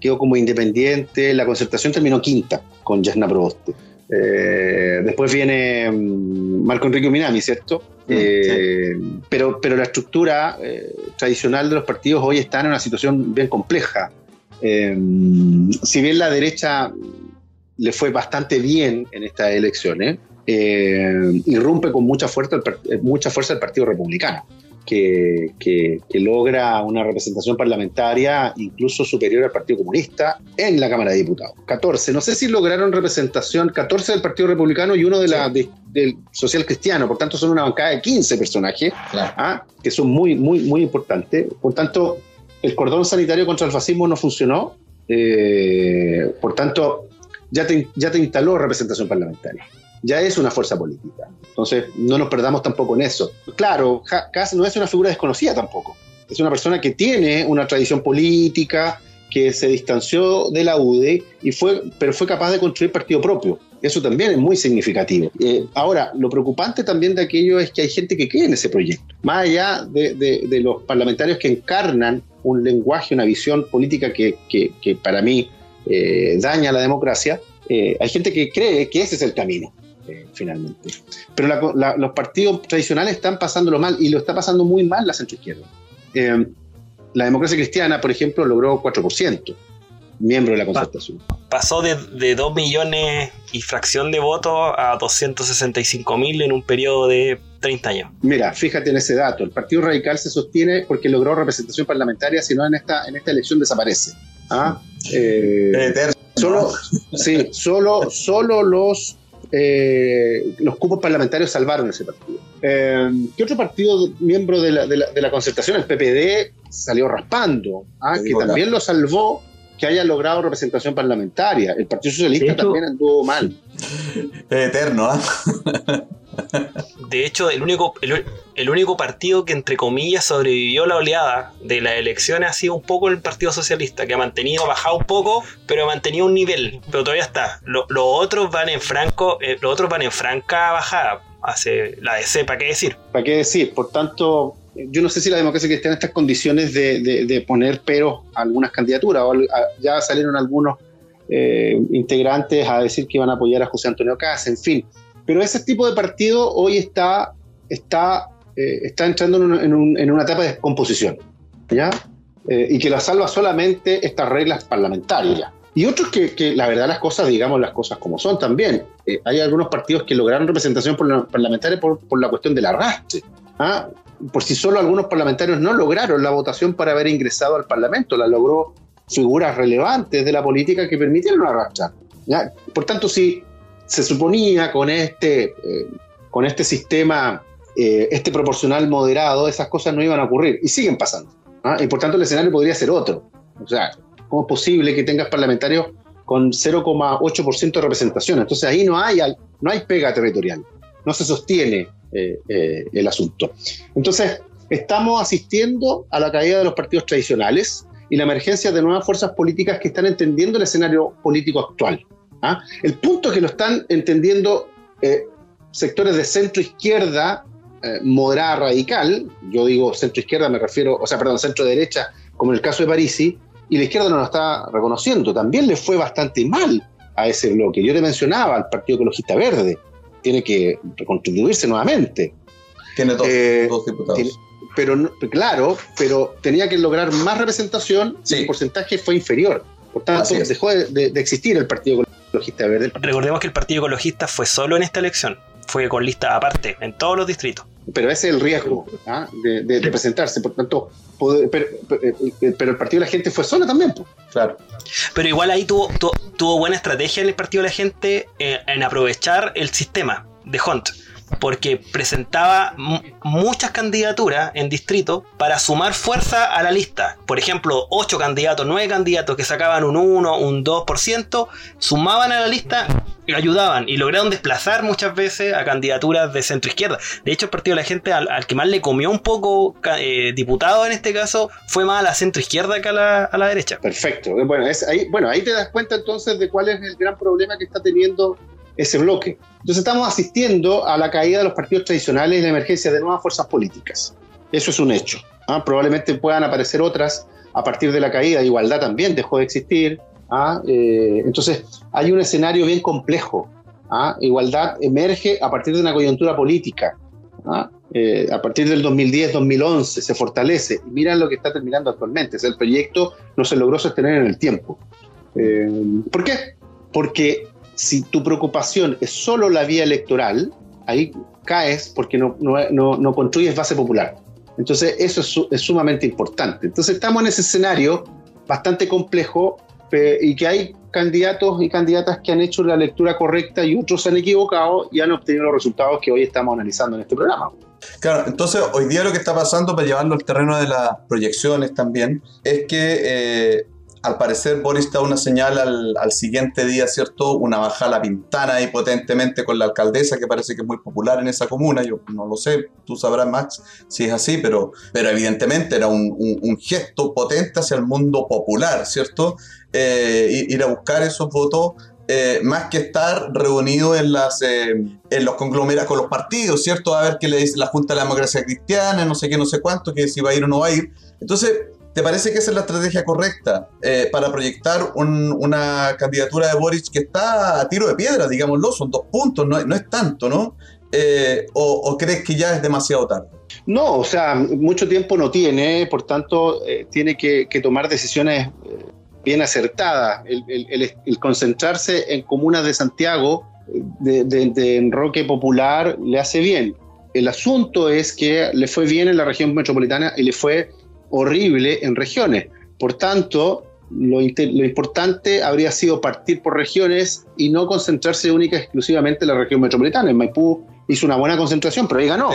quedó como independiente. La concertación terminó quinta con Jasna Proboste. después viene mm, Marco Enrique Minami, ¿cierto? Mm, pero, pero la estructura tradicional de los partidos hoy está en una situación bien compleja. Em, si bien la derecha le fue bastante bien en estas elecciones, eh, irrumpe con mucha fuerza, el, mucha fuerza el Partido Republicano, que, logra una representación parlamentaria incluso superior al Partido Comunista en la Cámara de Diputados. 14, no sé si lograron representación, 14 del Partido Republicano y uno de la, del Social Cristiano, por tanto son una bancada de 15 personajes, ¿ah? que son muy, muy, muy importantes. Por tanto, el cordón sanitario contra el fascismo no funcionó, eh, por tanto, ya te, ya te instaló representación parlamentaria. Ya es una fuerza política. Entonces, no nos perdamos tampoco en eso. Claro, Kass no es una figura desconocida tampoco. Es una persona que tiene una tradición política, que se distanció de la UDE, y fue, pero fue capaz de construir partido propio. Eso también es muy significativo. Eh, ahora, lo preocupante también de aquello es que hay gente que cree en ese proyecto. Más allá de, los parlamentarios que encarnan un lenguaje, una visión política que, para mí eh, daña la democracia, eh, hay gente que cree que ese es el camino. finalmente. Pero los partidos tradicionales están pasándolo mal y lo está pasando muy mal la centroizquierda. la democracia cristiana, por ejemplo, logró 4% miembro de la concertación. Pasó de, de 2 millones y fracción de votos a 265 mil en un periodo de 30 años. Mira, fíjate en ese dato. El Partido Radical se sostiene porque logró representación parlamentaria, si no en esta, en esta elección desaparece. ¿Ah? Eh, solo, sí, solo, solo los, eh, los cupos parlamentarios salvaron ese partido. Eh, ¿Qué otro partido miembro de la, de, la, de la, concertación? El PPD salió raspando, ¿ah? que también lo salvó que haya logrado representación parlamentaria. El Partido Socialista también anduvo mal. Eterno, ¿ah? De hecho, el único, el, único partido que, entre comillas, sobrevivió la oleada de las elecciones ha sido un poco el Partido Socialista, que ha mantenido, bajado un poco, pero ha mantenido un nivel, pero todavía está. los otros van en franco, eh, los otros van en franca bajada. Hace la DC, ¿para qué decir? ¿Para qué decir? Por tanto, yo no sé si la democracia cristiana en estas condiciones de, poner peros a algunas candidaturas. ya salieron algunos eh, integrantes a decir que iban a apoyar a José Antonio Casa, en fin. Pero ese tipo de partido hoy está, está, eh, está entrando en, una etapa de descomposición, ¿ya? Eh, y que la salva solamente estas reglas parlamentarias. Y otros que, que, la verdad, las cosas, digamos las cosas como son también. hay algunos partidos que lograron representación parlamentaria por, por la cuestión del arrastre. ¿ah? Por sí solo algunos parlamentarios no lograron la votación para haber ingresado al Parlamento, la logró figuras relevantes de la política que permitieron arrastrar. Por tanto, si se suponía con este, eh, con este sistema, eh, este proporcional moderado, esas cosas no iban a ocurrir y siguen pasando. ¿ah? Y por tanto el escenario podría ser otro. O sea, ¿cómo es posible que tengas parlamentarios con 0,8% de representación? Entonces ahí no hay, no hay pega territorial, no se sostiene el asunto. Entonces, estamos asistiendo a la caída de los partidos tradicionales y la emergencia de nuevas fuerzas políticas que están entendiendo el escenario político actual. ¿ah? El punto es que lo están entendiendo eh, sectores de centro izquierda, moderada radical, yo digo centro izquierda, me refiero, o sea, perdón, centro derecha, como en el caso de Parisi, y la izquierda no lo está reconociendo. También le fue bastante mal a ese bloque. Yo te mencionaba al Partido Ecologista Verde, tiene que reconstituirse nuevamente. Tiene dos, eh, diputados. pero claro, pero tenía que lograr más representación y el porcentaje fue inferior. Por tanto, dejó de, existir el Partido Ecologista Verde. Recordemos que el Partido Ecologista fue solo en esta elección, fue con lista aparte, en todos los distritos. Pero ese es el riesgo ¿ah? de, presentarse, por tanto, pero, el Partido de la Gente fue solo también. Claro. Pero igual ahí tuvo, tuvo, buena estrategia en el Partido de la Gente eh, en aprovechar el sistema de Hunt porque presentaba muchas candidaturas en distrito para sumar fuerza a la lista. Por ejemplo, 8 candidatos, 9 candidatos que sacaban un 1, un 2%, sumaban a la lista y ayudaban y lograron desplazar muchas veces a candidaturas de centro izquierda. De hecho, el Partido de la Gente al, que más le comió un poco eh, diputado en este caso fue más a la centro izquierda que a la, derecha. Perfecto. Bueno, ahí, bueno, ahí te das cuenta entonces de cuál es el gran problema que está teniendo ese bloque. Entonces estamos asistiendo a la caída de los partidos tradicionales y la emergencia de nuevas fuerzas políticas. Eso es un hecho. ¿ah? Probablemente puedan aparecer otras a partir de la caída. Igualdad también dejó de existir. ¿ah? Eh, entonces hay un escenario bien complejo. ¿ah? Igualdad emerge a partir de una coyuntura política. Eh, a partir del 2010-2011 se fortalece. Y miran lo que está terminando actualmente. el proyecto no se logró sostener en el tiempo. Eh, ¿Por qué? Porque si tu preocupación es solo la vía electoral, ahí caes porque no, no, construyes base popular. Entonces, eso es, sumamente importante. Entonces, estamos en ese escenario bastante complejo y que hay candidatos y candidatas que han hecho la lectura correcta y otros se han equivocado y han obtenido los resultados que hoy estamos analizando en este programa. Claro, entonces hoy día lo que está pasando, para llevarlo al terreno de las proyecciones también, es que eh, al parecer Boris da una señal al, siguiente día, ¿cierto? Una bajada pintana ahí potentemente con la alcaldesa, que parece que es muy popular en esa comuna. Yo no lo sé, tú sabrás, Max, si es así, pero, pero evidentemente era un, gesto potente hacia el mundo popular, ¿cierto? Eh, ir a buscar esos votos eh, más que estar reunido en, las, eh, en los conglomerados con los partidos, ¿cierto? A ver qué le dice la Junta de la Democracia Cristiana, no sé qué, no sé cuánto, que si va a ir o no va a ir. Entonces, ¿te parece que esa es la estrategia correcta eh, para proyectar una candidatura de Boric que está a tiro de piedra, digámoslo? Son dos puntos, no, es tanto, ¿no? O, crees que ya es demasiado tarde? No, o sea, mucho tiempo no tiene, por tanto, tiene que, tomar decisiones bien acertada. El, concentrarse en comunas de Santiago, de, enroque popular, le hace bien. El asunto es que le fue bien en la región metropolitana y le fue horrible en regiones. Por tanto, lo, importante habría sido partir por regiones y no concentrarse única y exclusivamente en la región metropolitana. En Maipú hizo una buena concentración, pero ahí ganó. o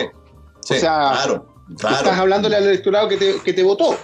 sea, claro, estás hablándole al electorado que te, que te votó.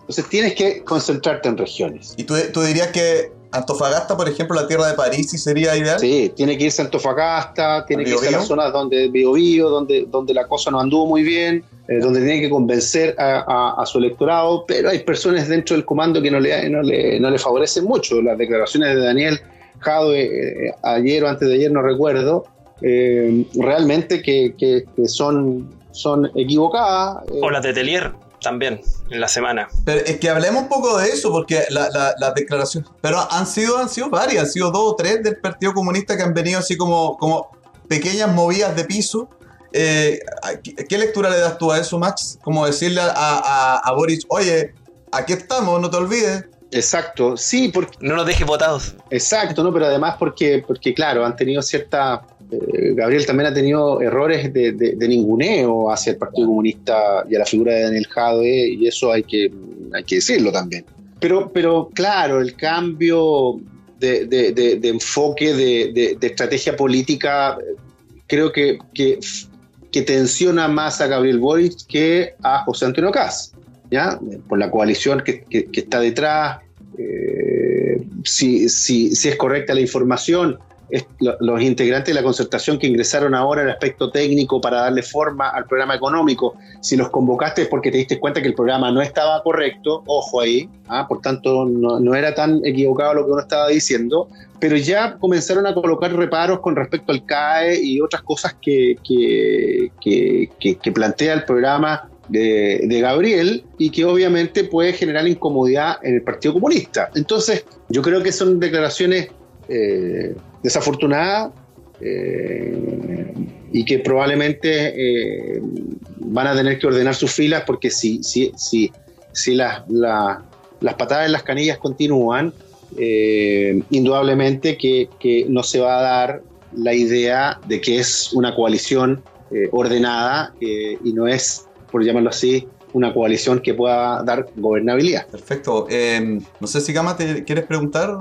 Entonces tienes que concentrarte en regiones. ¿Y tú, tú, dirías que Antofagasta, por ejemplo, la tierra de París, sí sería ideal? Sí, tiene que irse a Antofagasta, tiene que irse a las zonas donde Bio, donde, donde la cosa no anduvo muy bien, eh, donde tiene que convencer a, su electorado, pero hay personas dentro del comando que no le, no le, no le favorecen mucho. Las declaraciones de Daniel Jado eh, ayer o antes de ayer, no recuerdo, eh, realmente que, que, son, son equivocadas. o las de Telier también en la semana. Pero es que hablemos un poco de eso, porque las la, declaraciones. Pero han sido, han sido varias, han sido dos o tres del Partido Comunista que han venido así como, como pequeñas movidas de piso. Eh, ¿Qué lectura le das tú a eso, Max? Como decirle a, a, a Boris, oye, aquí estamos, no te olvides. Exacto, sí, porque... No nos dejes votados. Exacto, ¿no? Pero además porque, porque claro, han tenido cierta eh, Gabriel también ha tenido errores de, ninguneo hacia el Partido Comunista y a la figura de Daniel Jade, y eso hay que, hay que decirlo también. Pero, pero claro, el cambio de, enfoque, de, estrategia política, creo que, que, tensiona más a Gabriel Boric que a José Antonio Caz, ¿ya? Por la coalición que, está detrás, eh, si es correcta la información, los integrantes de la concertación que ingresaron ahora el aspecto técnico para darle forma al programa económico, si los convocaste es porque te diste cuenta que el programa no estaba correcto, ojo ahí, ¿ah? por tanto no, era tan equivocado lo que uno estaba diciendo, pero ya comenzaron a colocar reparos con respecto al CAE y otras cosas que, que, plantea el programa de, Gabriel y que obviamente puede generar incomodidad en el Partido Comunista. Entonces, yo creo que son declaraciones eh, desafortunada eh, y que probablemente eh, van a tener que ordenar sus filas porque si, si, si, si las, las patadas en las canillas continúan, eh, indudablemente que, que, no se va a dar la idea de que es una coalición ordenada y no es, por llamarlo así, una coalición que pueda dar gobernabilidad. Perfecto. no sé si Gama te quieres preguntar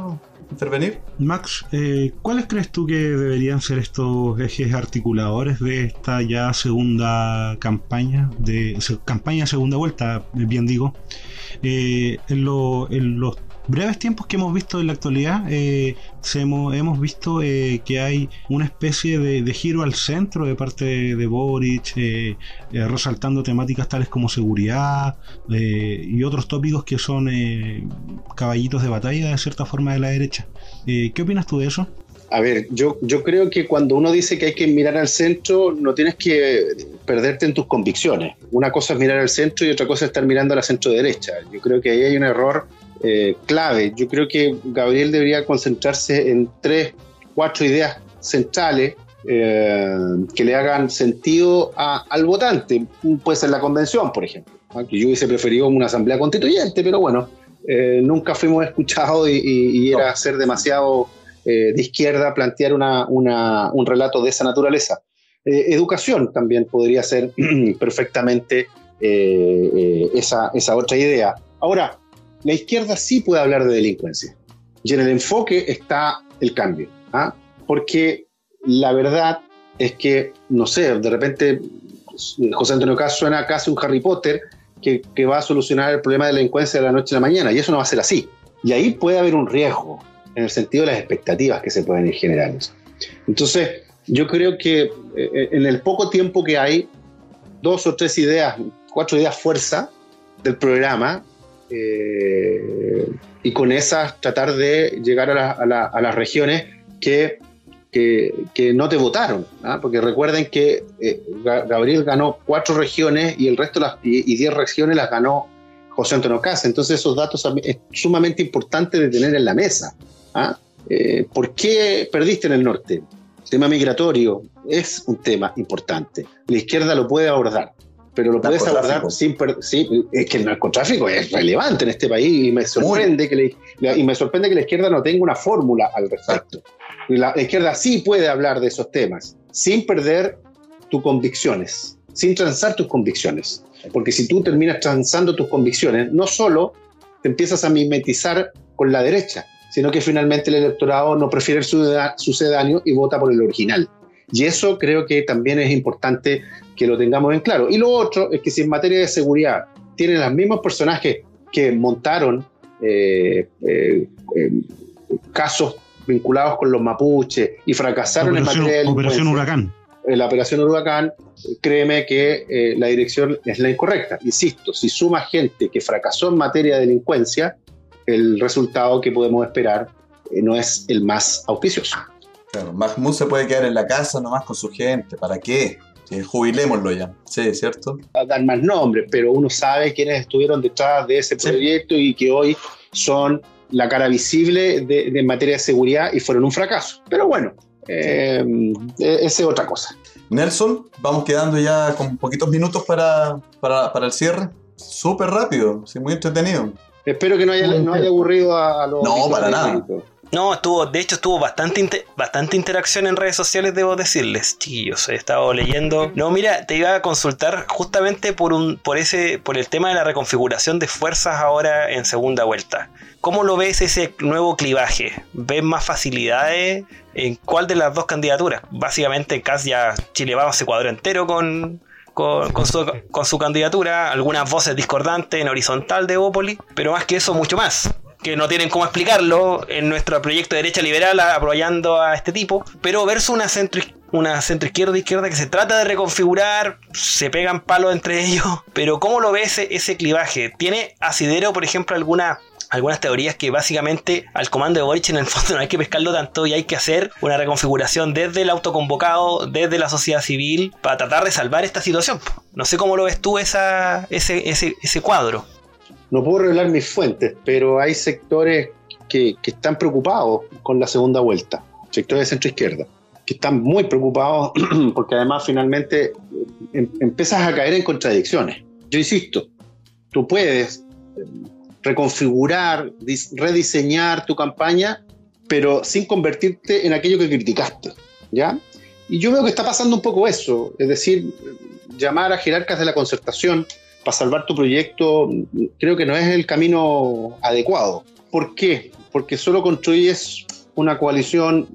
intervenir? Max, eh, ¿cuáles crees tú que deberían ser estos ejes articuladores de esta ya segunda campaña, de campaña segunda vuelta, bien digo? Eh, en los breves tiempos que hemos visto en la actualidad, eh, hemos, visto eh, que hay una especie de, giro al centro de parte de, Boric, eh, resaltando temáticas tales como seguridad y otros tópicos que son caballitos de batalla de cierta forma de la derecha. ¿Qué opinas tú de eso? A ver, yo, yo creo que cuando uno dice que hay que mirar al centro, no tienes que perderte en tus convicciones. Una cosa es mirar al centro y otra cosa es estar mirando a la centro derecha. Yo creo que ahí hay un error eh, clave. Yo creo que Gabriel debería concentrarse en tres, cuatro ideas centrales eh, que le hagan sentido al votante. Puede ser la convención, por ejemplo, que yo hubiese preferido una asamblea constituyente, pero bueno, eh, nunca fuimos escuchados y, era ser demasiado de izquierda plantear un relato de esa naturaleza. educación también podría ser perfectamente esa, esa otra idea. Ahora, la izquierda sí puede hablar de delincuencia. Y en el enfoque está el cambio. ¿ah? Porque la verdad es que, no sé, de repente José Antonio Caz suena casi un Harry Potter que, va a solucionar el problema de delincuencia de la noche a la mañana. Y eso no va a ser así. Y ahí puede haber un riesgo en el sentido de las expectativas que se pueden ir generando. Entonces, yo creo que eh, en el poco tiempo que hay, dos o tres ideas, cuatro ideas fuerza del programa, eh, y con esas tratar de llegar a, las regiones que, que, no te votaron, ¿ah? porque recuerden que eh, Gabriel ganó cuatro regiones y el resto las, y, diez regiones las ganó José Antonio Casa. Entonces esos datos es sumamente importante de tener en la mesa. ¿ah? Eh, ¿Por qué perdiste en el norte? El tema migratorio es un tema importante. La izquierda lo puede abordar pero lo puedes abordar sin sí, es que el narcotráfico es relevante en este país y me sorprende que y me sorprende que la izquierda no tenga una fórmula al respecto. La, izquierda sí puede hablar de esos temas sin perder tus convicciones, sin transar tus convicciones, porque si tú terminas transando tus convicciones, no solo te empiezas a mimetizar con la derecha, sino que finalmente el electorado no prefiere el sucedáneo y vota por el original. Y eso creo que también es importante que lo tengamos en claro. Y lo otro es que si en materia de seguridad tienen los mismos personajes que montaron eh, eh, eh, casos vinculados con los mapuches y fracasaron en materia de Operación Huracán. En la operación Huracán, créeme que la dirección es la incorrecta. Insisto, si suma gente que fracasó en materia de delincuencia, el resultado que podemos esperar no es el más auspicioso. Claro, Mahmoud se puede quedar en la casa nomás con su gente. ¿Para qué? jubilémoslo ya, sí, ¿cierto? A dar más nombres, pero uno sabe quiénes estuvieron detrás de ese proyecto y que hoy son la cara visible de, en materia de seguridad y fueron un fracaso. Pero bueno, eh, esa es otra cosa. Nelson, vamos quedando ya con poquitos minutos para, para, el cierre. Súper rápido, sí, muy entretenido. Espero que no haya, no haya aburrido a, los... No, para nada. No, estuvo, de hecho estuvo bastante, bastante interacción en redes sociales, debo decirles, chiquillos, he estado leyendo. No, mira, te iba a consultar justamente por un, por ese, por el tema de la reconfiguración de fuerzas ahora en segunda vuelta. ¿Cómo lo ves ese nuevo clivaje? ¿Ves más facilidades en cuál de las dos candidaturas? Básicamente, casi ya Chile Vamos se cuadro entero con, con, su, con, su, candidatura, algunas voces discordantes en horizontal de Bópoli, pero más que eso, mucho más que no tienen cómo explicarlo en nuestro proyecto de derecha liberal apoyando a este tipo, pero versus una centro una centro izquierda izquierda que se trata de reconfigurar, se pegan palos entre ellos, pero ¿cómo lo ves ese, ese clivaje? ¿Tiene asidero, por ejemplo, alguna algunas teorías que básicamente al comando de Boric en el fondo no hay que pescarlo tanto y hay que hacer una reconfiguración desde el autoconvocado, desde la sociedad civil, para tratar de salvar esta situación. No sé cómo lo ves tú esa, ese, ese, ese cuadro. No puedo revelar mis fuentes, pero hay sectores que, están preocupados con la segunda vuelta, sectores de centro izquierda, que están muy preocupados porque además finalmente em, empiezas a caer en contradicciones. Yo insisto, tú puedes eh, reconfigurar, rediseñar tu campaña, pero sin convertirte en aquello que criticaste, ¿ya? Y yo veo que está pasando un poco eso, es decir, llamar a jerarcas de la concertación para salvar tu proyecto, creo que no es el camino adecuado. ¿Por qué? Porque solo construyes una coalición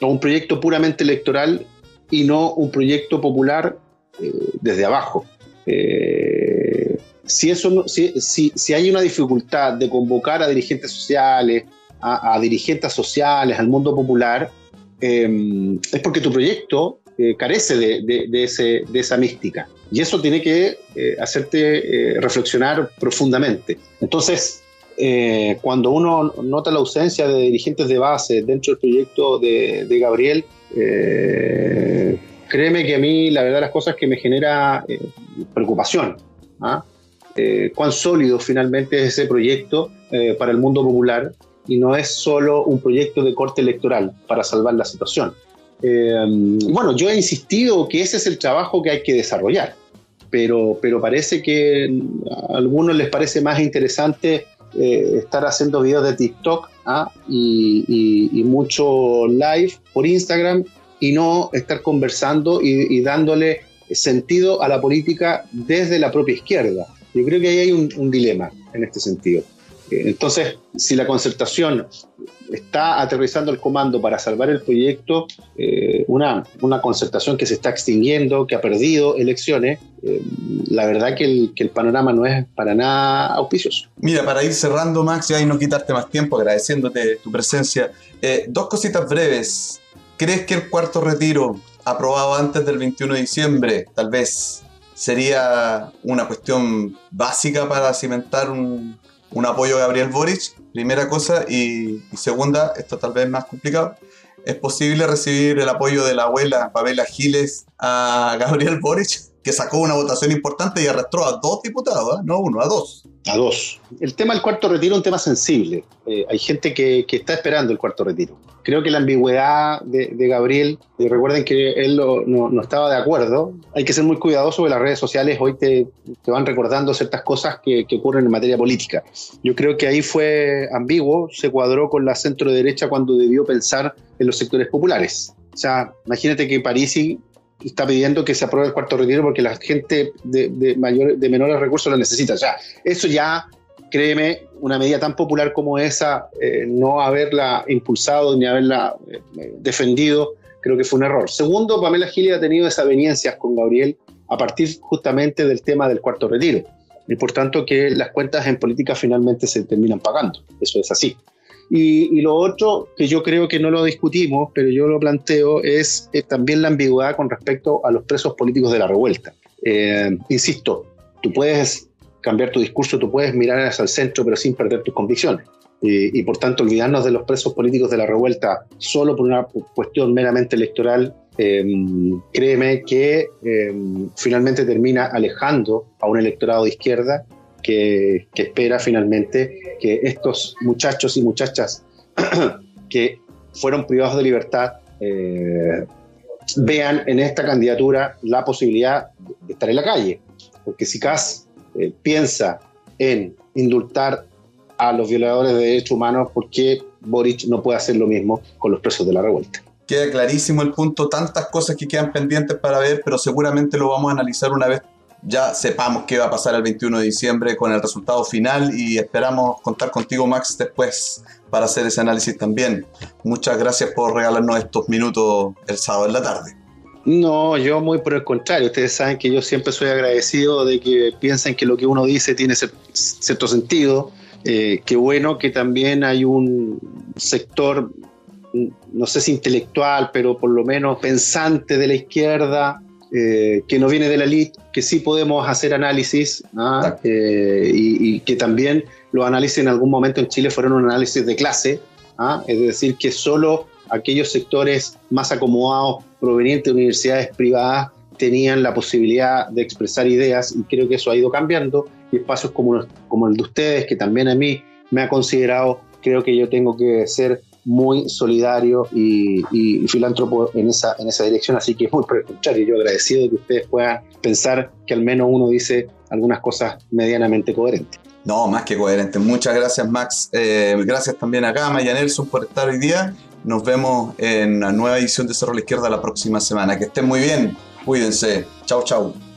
o un proyecto puramente electoral y no un proyecto popular eh, desde abajo. Eh, si, eso si, si, hay una dificultad de convocar a dirigentes sociales, a, dirigentes sociales, al mundo popular, eh, es porque tu proyecto carece de, ese, de esa mística. Y eso tiene que eh, hacerte eh, reflexionar profundamente. Entonces, eh, cuando uno nota la ausencia de dirigentes de base dentro del proyecto de, Gabriel, créeme que a mí la verdad las cosas que me genera preocupación. ¿ah? cuán sólido finalmente es ese proyecto para el mundo popular y no es solo un proyecto de corte electoral para salvar la situación. bueno, yo he insistido que ese es el trabajo que hay que desarrollar pero, pero parece que a algunos les parece más interesante eh, estar haciendo videos de TikTok ¿ah? y, mucho live por Instagram y no estar conversando y, dándole sentido a la política desde la propia izquierda. Yo creo que ahí hay un, dilema en este sentido. Entonces, si la concertación está aterrizando el comando para salvar el proyecto, eh, una, una, concertación que se está extinguiendo, que ha perdido elecciones, eh, la verdad que el, que el, panorama no es para nada auspicioso. Mira, para ir cerrando, Max, y no quitarte más tiempo, agradeciéndote tu presencia, eh, dos cositas breves. ¿Crees que el cuarto retiro, aprobado antes del 21 de diciembre, tal vez sería una cuestión básica para cimentar un, un apoyo a Gabriel Boric, primera cosa, y, segunda, esto tal vez más complicado, es posible recibir el apoyo de la abuela Pamela Giles a Gabriel Boric que sacó una votación importante y arrastró a dos diputados, ¿eh? no uno, a dos. A dos. El tema del cuarto retiro es un tema sensible. Eh, hay gente que, que, está esperando el cuarto retiro. Creo que la ambigüedad de, Gabriel, y recuerden que él no, no, estaba de acuerdo, hay que ser muy cuidadoso porque las redes sociales hoy te, te van recordando ciertas cosas que, que, ocurren en materia política. Yo creo que ahí fue ambiguo, se cuadró con la centro derecha cuando debió pensar en los sectores populares. O sea, imagínate que Parisi está pidiendo que se apruebe el cuarto retiro porque la gente de, de, mayor, de menores recursos lo necesita. Sea, eso ya, créeme, una medida tan popular como esa, eh, no haberla impulsado ni haberla eh, defendido, creo que fue un error. Segundo, Pamela Gili ha tenido desavenencias con Gabriel a partir justamente del tema del cuarto retiro. Y por tanto que las cuentas en política finalmente se terminan pagando. Eso es así. Y, lo otro que yo creo que no lo discutimos, pero yo lo planteo, es, también la ambigüedad con respecto a los presos políticos de la revuelta. Eh, insisto, tú puedes cambiar tu discurso, tú puedes mirar hacia el centro, pero sin perder tus convicciones. y por tanto, olvidarnos de los presos políticos de la revuelta solo por una cuestión meramente electoral, eh, créeme que eh, finalmente termina alejando a un electorado de izquierda que, espera finalmente que estos muchachos y muchachas que fueron privados de libertad eh, vean en esta candidatura la posibilidad de estar en la calle. Porque si Kass eh, piensa en indultar a los violadores de derechos humanos, ¿por qué Boric no puede hacer lo mismo con los presos de la revuelta? Queda clarísimo el punto, tantas cosas que quedan pendientes para ver, pero seguramente lo vamos a analizar una vez ya sepamos qué va a pasar el 21 de diciembre con el resultado final y esperamos contar contigo, Max, después para hacer ese análisis también. Muchas gracias por regalarnos estos minutos el sábado en la tarde. No, yo muy por el contrario. Ustedes saben que yo siempre soy agradecido de que piensen que lo que uno dice tiene cierto sentido. Eh, qué bueno que también hay un sector, no sé si intelectual, pero por lo menos pensante de la izquierda, eh, que no viene de la elite, que sí podemos hacer análisis ¿ah? eh, y, que también los análisis en algún momento en Chile fueron un análisis de clase, ¿ah? es decir, que solo aquellos sectores más acomodados provenientes de universidades privadas tenían la posibilidad de expresar ideas y creo que eso ha ido cambiando y espacios como, como el de ustedes, que también a mí me ha considerado, creo que yo tengo que ser muy solidario y, filántropo en esa, en esa dirección, así que muy por el contrario, yo agradecido de que ustedes puedan pensar que al menos uno dice algunas cosas medianamente coherentes. No, más que coherente. Muchas gracias, Max. Eh, gracias también a Gama y a Nelson por estar hoy día. Nos vemos en la nueva edición de Cerro la Izquierda la próxima semana. Que estén muy bien. Cuídense. Chau, chau.